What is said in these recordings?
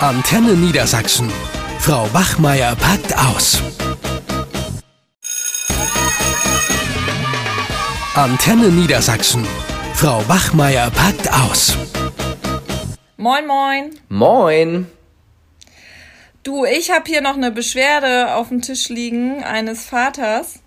Antenne Niedersachsen. Frau Wachmeier packt aus. Antenne Niedersachsen. Frau Wachmeier packt aus. Moin, moin. Moin. Du, ich habe hier noch eine Beschwerde auf dem Tisch liegen eines Vaters.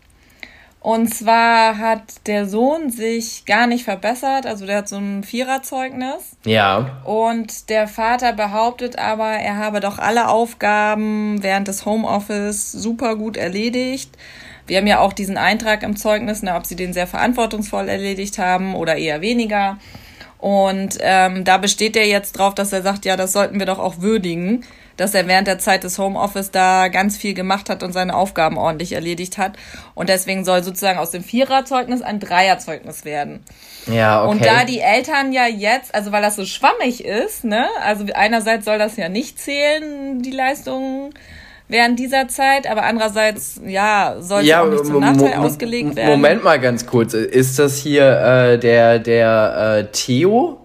Und zwar hat der Sohn sich gar nicht verbessert, also der hat so ein Viererzeugnis. Ja. Und der Vater behauptet aber, er habe doch alle Aufgaben während des Homeoffice super gut erledigt. Wir haben ja auch diesen Eintrag im Zeugnis, ne, ob sie den sehr verantwortungsvoll erledigt haben oder eher weniger. Und ähm, da besteht er jetzt drauf, dass er sagt, ja, das sollten wir doch auch würdigen dass er während der Zeit des Homeoffice da ganz viel gemacht hat und seine Aufgaben ordentlich erledigt hat. Und deswegen soll sozusagen aus dem Viererzeugnis ein Dreierzeugnis werden. Ja, okay. Und da die Eltern ja jetzt, also weil das so schwammig ist, ne, also einerseits soll das ja nicht zählen, die Leistungen während dieser Zeit, aber andererseits, ja, soll es ja, auch nicht zum Nachteil ausgelegt werden. Moment mal ganz kurz, ist das hier äh, der, der äh, Theo?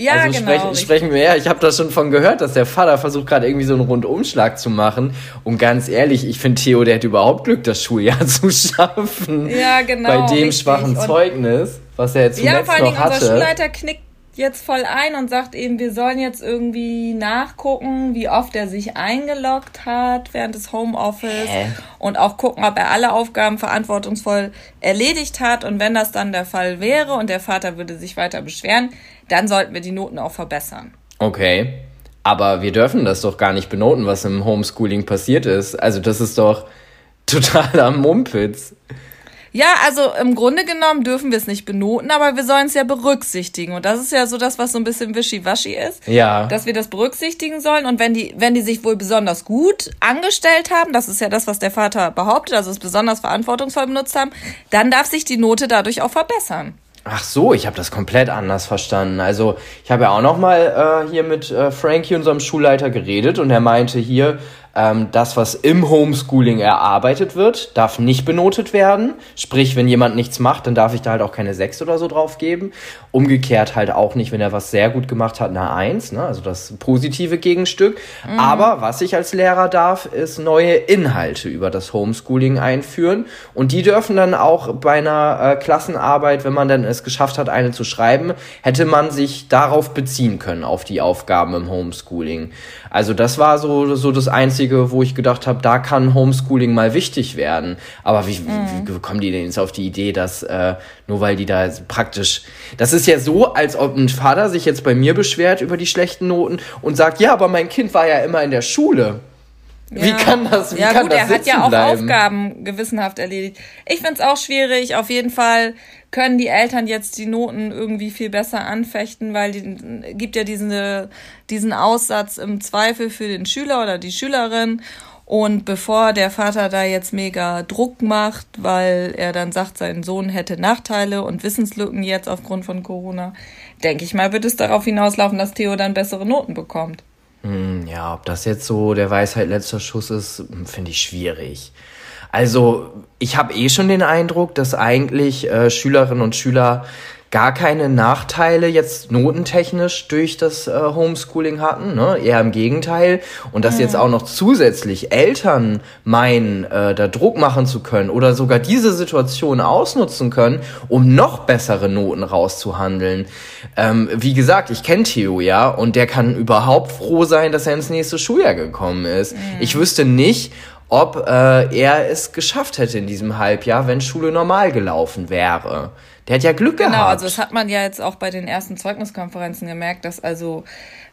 Ja, also genau. Sprechen, sprechen wir, ja, ich habe da schon von gehört, dass der Vater versucht gerade irgendwie so einen Rundumschlag zu machen. Und ganz ehrlich, ich finde Theo, der hat überhaupt Glück, das Schuljahr zu schaffen. Ja, genau. Bei dem richtig. schwachen Zeugnis, was er jetzt zuletzt ja, vor allen Dingen noch hatte. Unser Schulleiter knickt jetzt voll ein und sagt eben, wir sollen jetzt irgendwie nachgucken, wie oft er sich eingeloggt hat während des Homeoffice Hä? und auch gucken, ob er alle Aufgaben verantwortungsvoll erledigt hat. Und wenn das dann der Fall wäre und der Vater würde sich weiter beschweren, dann sollten wir die Noten auch verbessern. Okay. Aber wir dürfen das doch gar nicht benoten, was im Homeschooling passiert ist. Also das ist doch totaler Mumpitz. Ja, also im Grunde genommen dürfen wir es nicht benoten, aber wir sollen es ja berücksichtigen. Und das ist ja so das, was so ein bisschen wischiwaschi ist. Ja. Dass wir das berücksichtigen sollen. Und wenn die, wenn die sich wohl besonders gut angestellt haben, das ist ja das, was der Vater behauptet, also es besonders verantwortungsvoll benutzt haben, dann darf sich die Note dadurch auch verbessern. Ach so, ich habe das komplett anders verstanden. Also ich habe ja auch noch mal äh, hier mit äh, Frankie, unserem Schulleiter, geredet und er meinte hier, ähm, das, was im Homeschooling erarbeitet wird, darf nicht benotet werden. Sprich, wenn jemand nichts macht, dann darf ich da halt auch keine 6 oder so drauf geben. Umgekehrt halt auch nicht, wenn er was sehr gut gemacht hat, eine 1, ne? also das positive Gegenstück. Mhm. Aber was ich als Lehrer darf, ist neue Inhalte über das Homeschooling einführen. Und die dürfen dann auch bei einer äh, Klassenarbeit, wenn man dann es geschafft hat, eine zu schreiben, hätte man sich darauf beziehen können, auf die Aufgaben im Homeschooling. Also das war so, so das Einzige, wo ich gedacht habe, da kann Homeschooling mal wichtig werden. Aber wie, mhm. wie, wie kommen die denn jetzt auf die Idee, dass äh, nur weil die da praktisch... Das ist ja so, als ob ein Vater sich jetzt bei mir beschwert über die schlechten Noten und sagt, ja, aber mein Kind war ja immer in der Schule. Ja. Wie kann das? Wie ja, kann gut, das er hat ja auch bleiben? Aufgaben gewissenhaft erledigt. Ich find's auch schwierig. Auf jeden Fall können die Eltern jetzt die Noten irgendwie viel besser anfechten, weil die gibt ja diesen, diesen Aussatz im Zweifel für den Schüler oder die Schülerin. Und bevor der Vater da jetzt mega Druck macht, weil er dann sagt, sein Sohn hätte Nachteile und Wissenslücken jetzt aufgrund von Corona, denke ich mal, wird es darauf hinauslaufen, dass Theo dann bessere Noten bekommt. Hm, ja, ob das jetzt so der Weisheit letzter Schuss ist, hm, finde ich schwierig. Also ich habe eh schon den Eindruck, dass eigentlich äh, Schülerinnen und Schüler gar keine Nachteile jetzt notentechnisch durch das äh, Homeschooling hatten, ne? eher im Gegenteil. Und dass mhm. jetzt auch noch zusätzlich Eltern meinen, äh, da Druck machen zu können oder sogar diese Situation ausnutzen können, um noch bessere Noten rauszuhandeln. Ähm, wie gesagt, ich kenne Theo ja und der kann überhaupt froh sein, dass er ins nächste Schuljahr gekommen ist. Mhm. Ich wüsste nicht, ob äh, er es geschafft hätte in diesem Halbjahr, wenn Schule normal gelaufen wäre. Der hat ja Glück genau, gehabt. Genau, also das hat man ja jetzt auch bei den ersten Zeugniskonferenzen gemerkt, dass also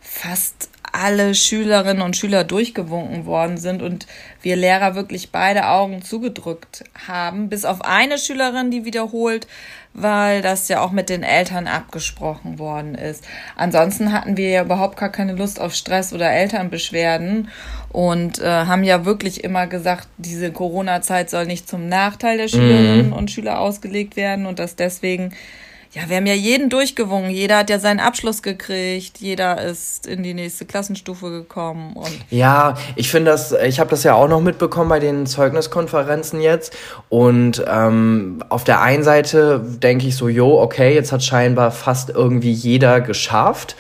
fast alle Schülerinnen und Schüler durchgewunken worden sind und wir Lehrer wirklich beide Augen zugedrückt haben, bis auf eine Schülerin, die wiederholt, weil das ja auch mit den Eltern abgesprochen worden ist. Ansonsten hatten wir ja überhaupt gar keine Lust auf Stress oder Elternbeschwerden und äh, haben ja wirklich immer gesagt, diese Corona-Zeit soll nicht zum Nachteil der Schülerinnen mhm. und Schüler ausgelegt werden und dass deswegen ja, wir haben ja jeden durchgewungen. Jeder hat ja seinen Abschluss gekriegt. Jeder ist in die nächste Klassenstufe gekommen. Und ja, ich finde das, ich habe das ja auch noch mitbekommen bei den Zeugniskonferenzen jetzt. Und ähm, auf der einen Seite denke ich so, jo, okay, jetzt hat scheinbar fast irgendwie jeder geschafft.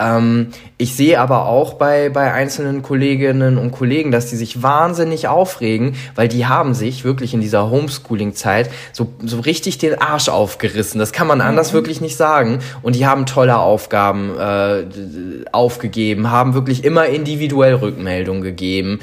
Ähm, ich sehe aber auch bei, bei einzelnen Kolleginnen und Kollegen, dass die sich wahnsinnig aufregen, weil die haben sich wirklich in dieser Homeschooling-Zeit so, so richtig den Arsch aufgerissen. Das kann man anders mhm. wirklich nicht sagen. Und die haben tolle Aufgaben äh, aufgegeben, haben wirklich immer individuell Rückmeldungen gegeben.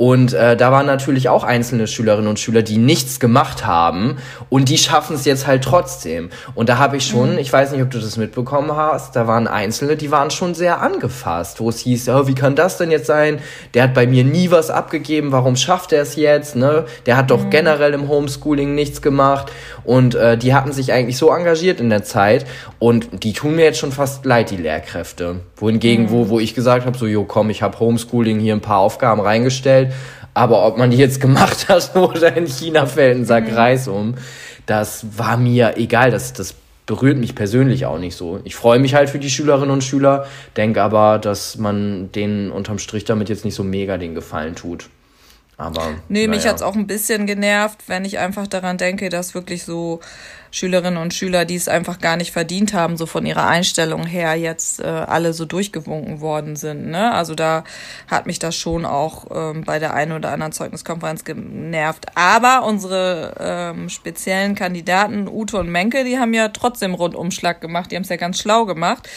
Und äh, da waren natürlich auch einzelne Schülerinnen und Schüler, die nichts gemacht haben und die schaffen es jetzt halt trotzdem. Und da habe ich schon, mhm. ich weiß nicht, ob du das mitbekommen hast, da waren Einzelne, die waren schon sehr angefasst, wo es hieß, oh, wie kann das denn jetzt sein? Der hat bei mir nie was abgegeben, warum schafft er es jetzt? Ne? Der hat doch mhm. generell im Homeschooling nichts gemacht. Und äh, die hatten sich eigentlich so engagiert in der Zeit und die tun mir jetzt schon fast leid, die Lehrkräfte. Wohingegen, mhm. wo, wo ich gesagt habe, so, jo, komm, ich habe Homeschooling hier ein paar Aufgaben reingestellt, aber ob man die jetzt gemacht hat oder in China fällt ein Sack mhm. Reis um, das war mir egal. Das, das berührt mich persönlich auch nicht so. Ich freue mich halt für die Schülerinnen und Schüler, denke aber, dass man denen unterm Strich damit jetzt nicht so mega den Gefallen tut. Aber. Nee, naja. mich hat's auch ein bisschen genervt, wenn ich einfach daran denke, dass wirklich so Schülerinnen und Schüler, die es einfach gar nicht verdient haben, so von ihrer Einstellung her jetzt äh, alle so durchgewunken worden sind. Ne? Also da hat mich das schon auch ähm, bei der einen oder anderen Zeugniskonferenz genervt. Aber unsere ähm, speziellen Kandidaten, Ute und Menke, die haben ja trotzdem Rundumschlag gemacht. Die haben es ja ganz schlau gemacht.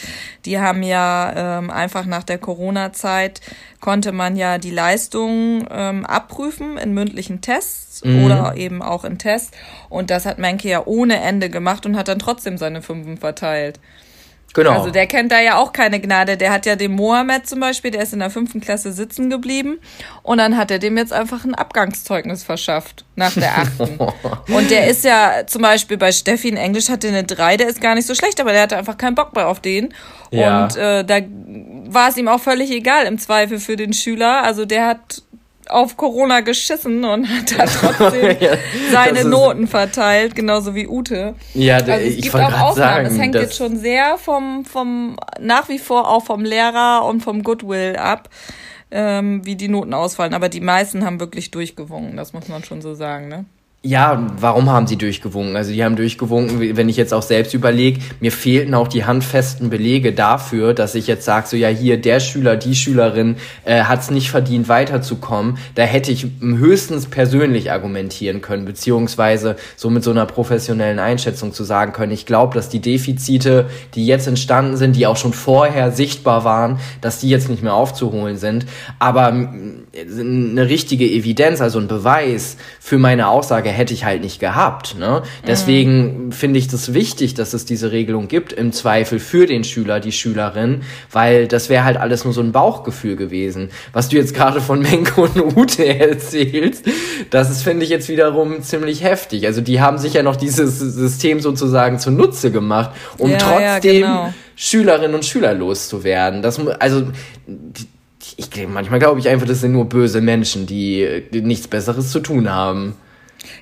Die haben ja ähm, einfach nach der Corona-Zeit konnte man ja die Leistungen ähm, abprüfen in mündlichen Tests mhm. oder eben auch in Tests. Und das hat Menke ja ohne Ende gemacht und hat dann trotzdem seine Fünfen verteilt. Genau. Also der kennt da ja auch keine Gnade. Der hat ja dem Mohammed zum Beispiel, der ist in der fünften Klasse sitzen geblieben und dann hat er dem jetzt einfach ein Abgangszeugnis verschafft nach der achten. und der ist ja zum Beispiel bei Steffi in Englisch hatte eine drei, der ist gar nicht so schlecht, aber der hatte einfach keinen Bock mehr auf den. Ja. Und äh, da war es ihm auch völlig egal im Zweifel für den Schüler. Also der hat auf Corona geschissen und hat da trotzdem ja, seine Noten verteilt, genauso wie Ute. Ja, also es ich gibt auch Aufnahmen. Sagen, es hängt jetzt schon sehr vom, vom, nach wie vor auch vom Lehrer und vom Goodwill ab, ähm, wie die Noten ausfallen. Aber die meisten haben wirklich durchgewungen, das muss man schon so sagen, ne? Ja, warum haben sie durchgewunken? Also die haben durchgewunken, wenn ich jetzt auch selbst überlege, mir fehlten auch die handfesten Belege dafür, dass ich jetzt sage, so ja hier, der Schüler, die Schülerin äh, hat es nicht verdient, weiterzukommen. Da hätte ich höchstens persönlich argumentieren können, beziehungsweise so mit so einer professionellen Einschätzung zu sagen können, ich glaube, dass die Defizite, die jetzt entstanden sind, die auch schon vorher sichtbar waren, dass die jetzt nicht mehr aufzuholen sind. Aber eine richtige Evidenz, also ein Beweis für meine Aussage hätte ich halt nicht gehabt. Ne? Deswegen mhm. finde ich das wichtig, dass es diese Regelung gibt, im Zweifel für den Schüler, die Schülerin, weil das wäre halt alles nur so ein Bauchgefühl gewesen. Was du jetzt gerade von Menko und Ute erzählst, das ist, finde ich, jetzt wiederum ziemlich heftig. Also die haben sich ja noch dieses System sozusagen zunutze gemacht, um ja, trotzdem ja, genau. Schülerinnen und Schüler loszuwerden. Das, also, ich, manchmal glaube ich einfach, das sind nur böse Menschen, die, die nichts Besseres zu tun haben.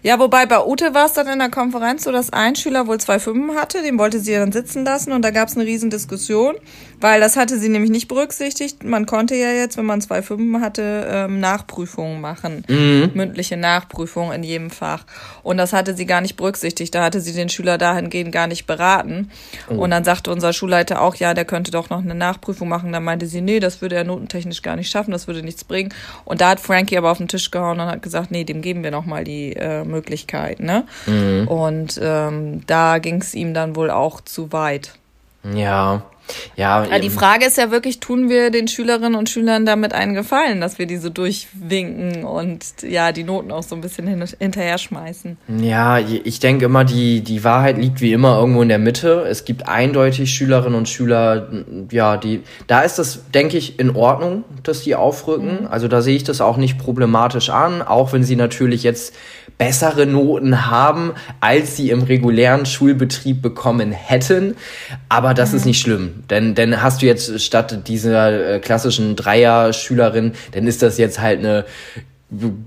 Ja, wobei bei Ute war es dann in der Konferenz so, dass ein Schüler wohl zwei Fünfen hatte, den wollte sie dann sitzen lassen und da gab es eine riesen Diskussion, weil das hatte sie nämlich nicht berücksichtigt. Man konnte ja jetzt, wenn man zwei Fünfen hatte, ähm, Nachprüfungen machen, mhm. mündliche Nachprüfungen in jedem Fach. Und das hatte sie gar nicht berücksichtigt. Da hatte sie den Schüler dahingehend gar nicht beraten. Oh. Und dann sagte unser Schulleiter auch, ja, der könnte doch noch eine Nachprüfung machen. Dann meinte sie, nee, das würde er notentechnisch gar nicht schaffen, das würde nichts bringen. Und da hat Frankie aber auf den Tisch gehauen und hat gesagt, nee, dem geben wir noch mal die äh, Möglichkeit. Ne? Mhm. Und ähm, da ging es ihm dann wohl auch zu weit. Ja. Ja, ja, die Frage ist ja wirklich, tun wir den Schülerinnen und Schülern damit einen Gefallen, dass wir die so durchwinken und ja, die Noten auch so ein bisschen hin hinterher schmeißen? Ja, ich denke immer, die, die Wahrheit liegt wie immer irgendwo in der Mitte. Es gibt eindeutig Schülerinnen und Schüler, ja, die, da ist das, denke ich, in Ordnung, dass die aufrücken. Mhm. Also da sehe ich das auch nicht problematisch an, auch wenn sie natürlich jetzt bessere Noten haben, als sie im regulären Schulbetrieb bekommen hätten. Aber das mhm. ist nicht schlimm. Denn, denn hast du jetzt statt dieser äh, klassischen Dreier-Schülerin, dann ist das jetzt halt eine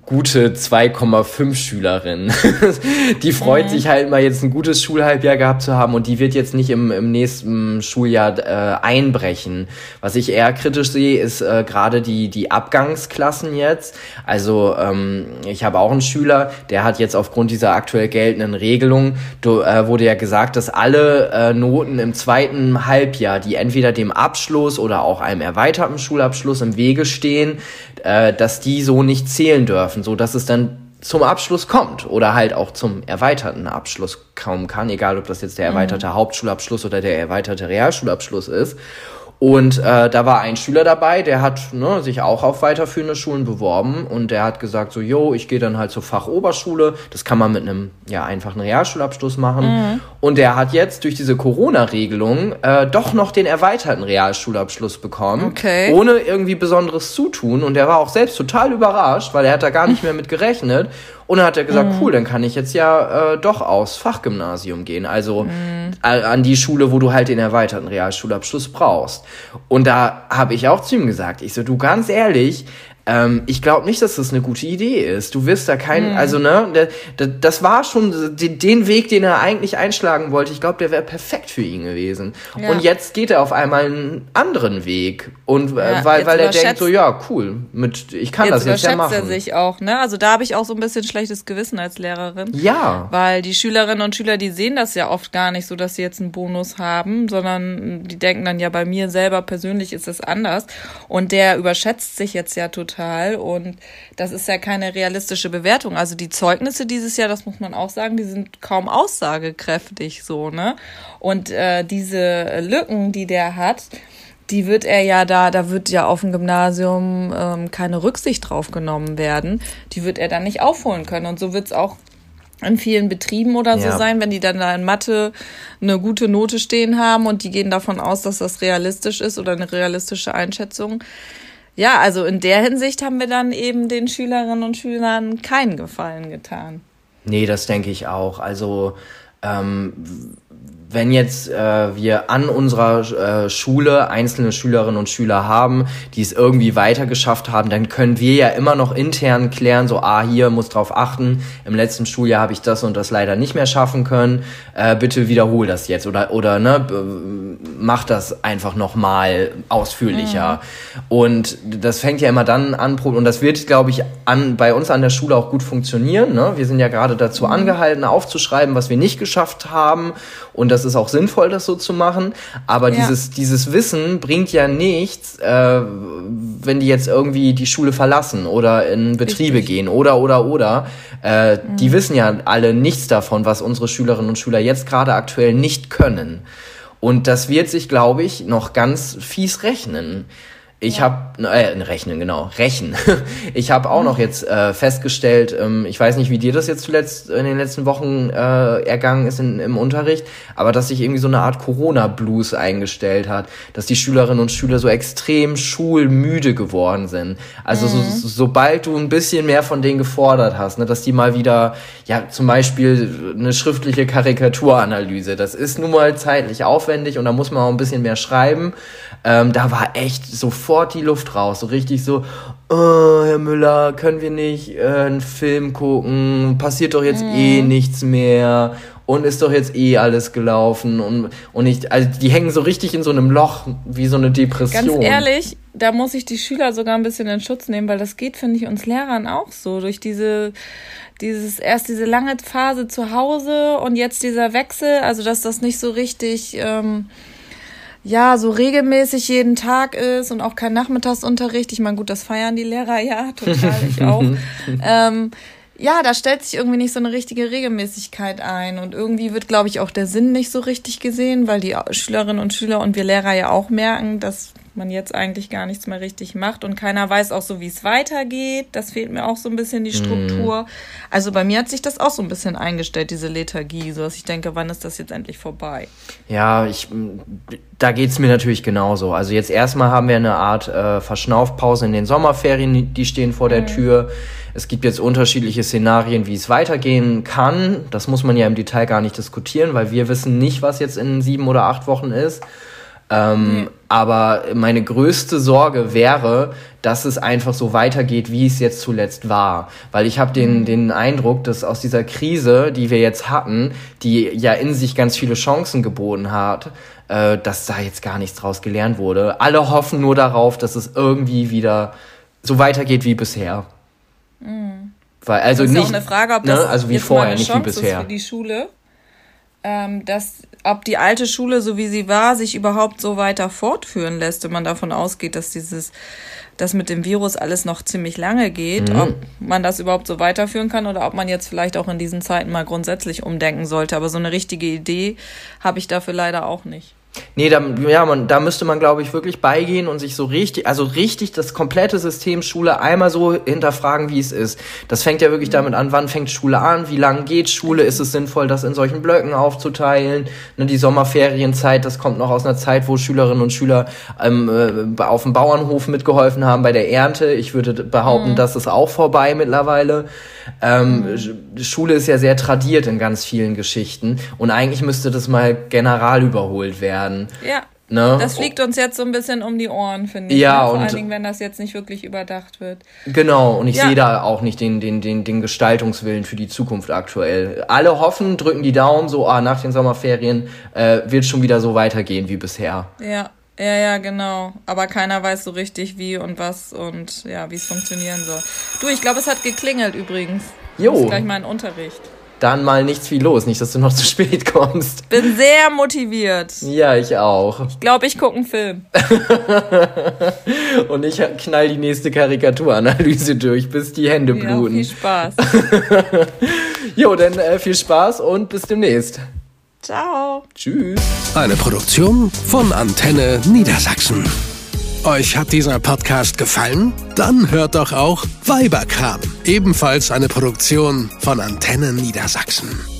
gute 2,5 Schülerin. die freut mhm. sich halt mal jetzt ein gutes Schulhalbjahr gehabt zu haben und die wird jetzt nicht im, im nächsten Schuljahr äh, einbrechen. Was ich eher kritisch sehe, ist äh, gerade die, die Abgangsklassen jetzt. Also ähm, ich habe auch einen Schüler, der hat jetzt aufgrund dieser aktuell geltenden Regelung, du, äh, wurde ja gesagt, dass alle äh, Noten im zweiten Halbjahr, die entweder dem Abschluss oder auch einem erweiterten Schulabschluss im Wege stehen, äh, dass die so nicht zählen dürfen, so dass es dann zum Abschluss kommt oder halt auch zum erweiterten Abschluss kommen kann, egal ob das jetzt der erweiterte mhm. Hauptschulabschluss oder der erweiterte Realschulabschluss ist. Und äh, da war ein Schüler dabei, der hat ne, sich auch auf weiterführende Schulen beworben und der hat gesagt so, yo, ich gehe dann halt zur Fachoberschule. Das kann man mit einem ja einfachen Realschulabschluss machen. Mhm. Und der hat jetzt durch diese Corona-Regelung äh, doch noch den erweiterten Realschulabschluss bekommen, okay. ohne irgendwie besonderes Zutun. Und der war auch selbst total überrascht, weil er hat da gar nicht mehr mit gerechnet. Und dann hat er gesagt, mhm. cool, dann kann ich jetzt ja äh, doch aufs Fachgymnasium gehen. Also mhm. an die Schule, wo du halt den erweiterten Realschulabschluss brauchst. Und da habe ich auch zu ihm gesagt, ich so, du ganz ehrlich, ähm, ich glaube nicht, dass das eine gute Idee ist. Du wirst da keinen, mhm. also ne, das war schon den Weg, den er eigentlich einschlagen wollte. Ich glaube, der wäre perfekt für ihn gewesen. Ja. Und jetzt geht er auf einmal einen anderen Weg und äh, ja, weil weil er denkt so, ja cool, mit ich kann jetzt das jetzt ja machen. er sich auch, ne? Also da habe ich auch so ein bisschen schlechtes Gewissen als Lehrerin. Ja. Weil die Schülerinnen und Schüler, die sehen das ja oft gar nicht so, dass sie jetzt einen Bonus haben, sondern die denken dann ja bei mir selber persönlich ist es anders und der überschätzt sich jetzt ja total total. Und das ist ja keine realistische Bewertung. Also die Zeugnisse dieses Jahr, das muss man auch sagen, die sind kaum aussagekräftig so, ne? Und äh, diese Lücken, die der hat, die wird er ja da, da wird ja auf dem Gymnasium ähm, keine Rücksicht drauf genommen werden. Die wird er dann nicht aufholen können. Und so wird es auch in vielen Betrieben oder so ja. sein, wenn die dann da in Mathe eine gute Note stehen haben und die gehen davon aus, dass das realistisch ist oder eine realistische Einschätzung ja, also in der Hinsicht haben wir dann eben den Schülerinnen und Schülern keinen Gefallen getan. Nee, das denke ich auch. Also ähm, wenn jetzt äh, wir an unserer äh, Schule einzelne Schülerinnen und Schüler haben, die es irgendwie weiter geschafft haben, dann können wir ja immer noch intern klären, so, ah, hier muss drauf achten, im letzten Schuljahr habe ich das und das leider nicht mehr schaffen können, äh, bitte wiederhol das jetzt oder, oder ne, mach das einfach nochmal ausführlicher. Mhm. Und das fängt ja immer dann an, und das wird, glaube ich, an, bei uns an der Schule auch gut funktionieren. Ne? Wir sind ja gerade dazu mhm. angehalten, aufzuschreiben, was wir nicht geschafft haben und das ist auch sinnvoll, das so zu machen. Aber ja. dieses, dieses Wissen bringt ja nichts, äh, wenn die jetzt irgendwie die Schule verlassen oder in Betriebe Richtig. gehen oder, oder, oder. Äh, mhm. Die wissen ja alle nichts davon, was unsere Schülerinnen und Schüler jetzt gerade aktuell nicht können. Und das wird sich, glaube ich, noch ganz fies rechnen. Ich ja. habe, äh, rechnen, genau, rechnen. Ich habe auch noch jetzt äh, festgestellt, ähm, ich weiß nicht, wie dir das jetzt zuletzt in den letzten Wochen äh, ergangen ist in, im Unterricht, aber dass sich irgendwie so eine Art Corona-Blues eingestellt hat, dass die Schülerinnen und Schüler so extrem schulmüde geworden sind. Also mhm. so, sobald du ein bisschen mehr von denen gefordert hast, ne, dass die mal wieder, ja, zum Beispiel eine schriftliche Karikaturanalyse, das ist nun mal zeitlich aufwendig und da muss man auch ein bisschen mehr schreiben. Ähm, da war echt sofort die Luft raus. So richtig so, oh, Herr Müller, können wir nicht äh, einen Film gucken? Passiert doch jetzt mhm. eh nichts mehr. Und ist doch jetzt eh alles gelaufen. Und, und ich, also die hängen so richtig in so einem Loch, wie so eine Depression. Ganz ehrlich, da muss ich die Schüler sogar ein bisschen in Schutz nehmen, weil das geht, finde ich, uns Lehrern auch so. Durch diese dieses erst diese lange Phase zu Hause und jetzt dieser Wechsel, also dass das nicht so richtig ähm, ja, so regelmäßig jeden Tag ist und auch kein Nachmittagsunterricht. Ich meine, gut, das feiern die Lehrer ja total, ich auch. ähm, ja, da stellt sich irgendwie nicht so eine richtige Regelmäßigkeit ein. Und irgendwie wird, glaube ich, auch der Sinn nicht so richtig gesehen, weil die Schülerinnen und Schüler und wir Lehrer ja auch merken, dass man jetzt eigentlich gar nichts mehr richtig macht und keiner weiß auch so, wie es weitergeht. Das fehlt mir auch so ein bisschen die mhm. Struktur. Mm. Also bei mir hat sich das auch so ein bisschen eingestellt, diese Lethargie, so dass ich denke, wann ist das jetzt endlich vorbei? Ja, ich, da geht's mir natürlich genauso. Also jetzt erstmal haben wir eine Art äh, Verschnaufpause in den Sommerferien, die stehen vor der mm. Tür. Es gibt jetzt unterschiedliche Szenarien, wie es weitergehen kann. Das muss man ja im Detail gar nicht diskutieren, weil wir wissen nicht, was jetzt in sieben oder acht Wochen ist. Ähm, mhm. Aber meine größte Sorge wäre, dass es einfach so weitergeht, wie es jetzt zuletzt war. Weil ich habe den, mhm. den Eindruck, dass aus dieser Krise, die wir jetzt hatten, die ja in sich ganz viele Chancen geboten hat, äh, dass da jetzt gar nichts draus gelernt wurde. Alle hoffen nur darauf, dass es irgendwie wieder so weitergeht wie bisher. Mhm. Weil, also das ist nicht, auch eine Frage, ob ne, das ne, also wie vorher, nicht wie bisher. Ist für die Schule, ähm, dass ob die alte Schule, so wie sie war, sich überhaupt so weiter fortführen lässt, wenn man davon ausgeht, dass dieses, das mit dem Virus alles noch ziemlich lange geht, mhm. ob man das überhaupt so weiterführen kann oder ob man jetzt vielleicht auch in diesen Zeiten mal grundsätzlich umdenken sollte. Aber so eine richtige Idee habe ich dafür leider auch nicht. Nee, da, ja, man, da müsste man, glaube ich, wirklich beigehen und sich so richtig, also richtig das komplette System Schule einmal so hinterfragen, wie es ist. Das fängt ja wirklich damit an, wann fängt Schule an, wie lange geht Schule, ist es sinnvoll, das in solchen Blöcken aufzuteilen. Ne, die Sommerferienzeit, das kommt noch aus einer Zeit, wo Schülerinnen und Schüler ähm, äh, auf dem Bauernhof mitgeholfen haben bei der Ernte. Ich würde behaupten, mhm. das ist auch vorbei mittlerweile. Ähm, mhm. Schule ist ja sehr tradiert in ganz vielen Geschichten und eigentlich müsste das mal general überholt werden. Ja. Ne? Das fliegt uns jetzt so ein bisschen um die Ohren, finde ich. Ja, ne? Vor und allen Dingen, wenn das jetzt nicht wirklich überdacht wird. Genau, und ich ja. sehe da auch nicht den, den, den, den Gestaltungswillen für die Zukunft aktuell. Alle hoffen, drücken die Daumen, so, ah, nach den Sommerferien äh, wird schon wieder so weitergehen wie bisher. Ja, ja, ja, genau. Aber keiner weiß so richtig, wie und was und ja, wie es funktionieren soll. Du, ich glaube, es hat geklingelt übrigens. Jo. Das ist gleich mal ein Unterricht. Dann mal nichts viel los, nicht, dass du noch zu spät kommst. Bin sehr motiviert. Ja, ich auch. Ich glaube, ich gucke einen Film. und ich knall die nächste Karikaturanalyse durch, bis die Hände bluten. Ja, viel Spaß. jo, dann äh, viel Spaß und bis demnächst. Ciao. Tschüss. Eine Produktion von Antenne Niedersachsen. Euch hat dieser Podcast gefallen? Dann hört doch auch Weiberkram, ebenfalls eine Produktion von Antenne Niedersachsen.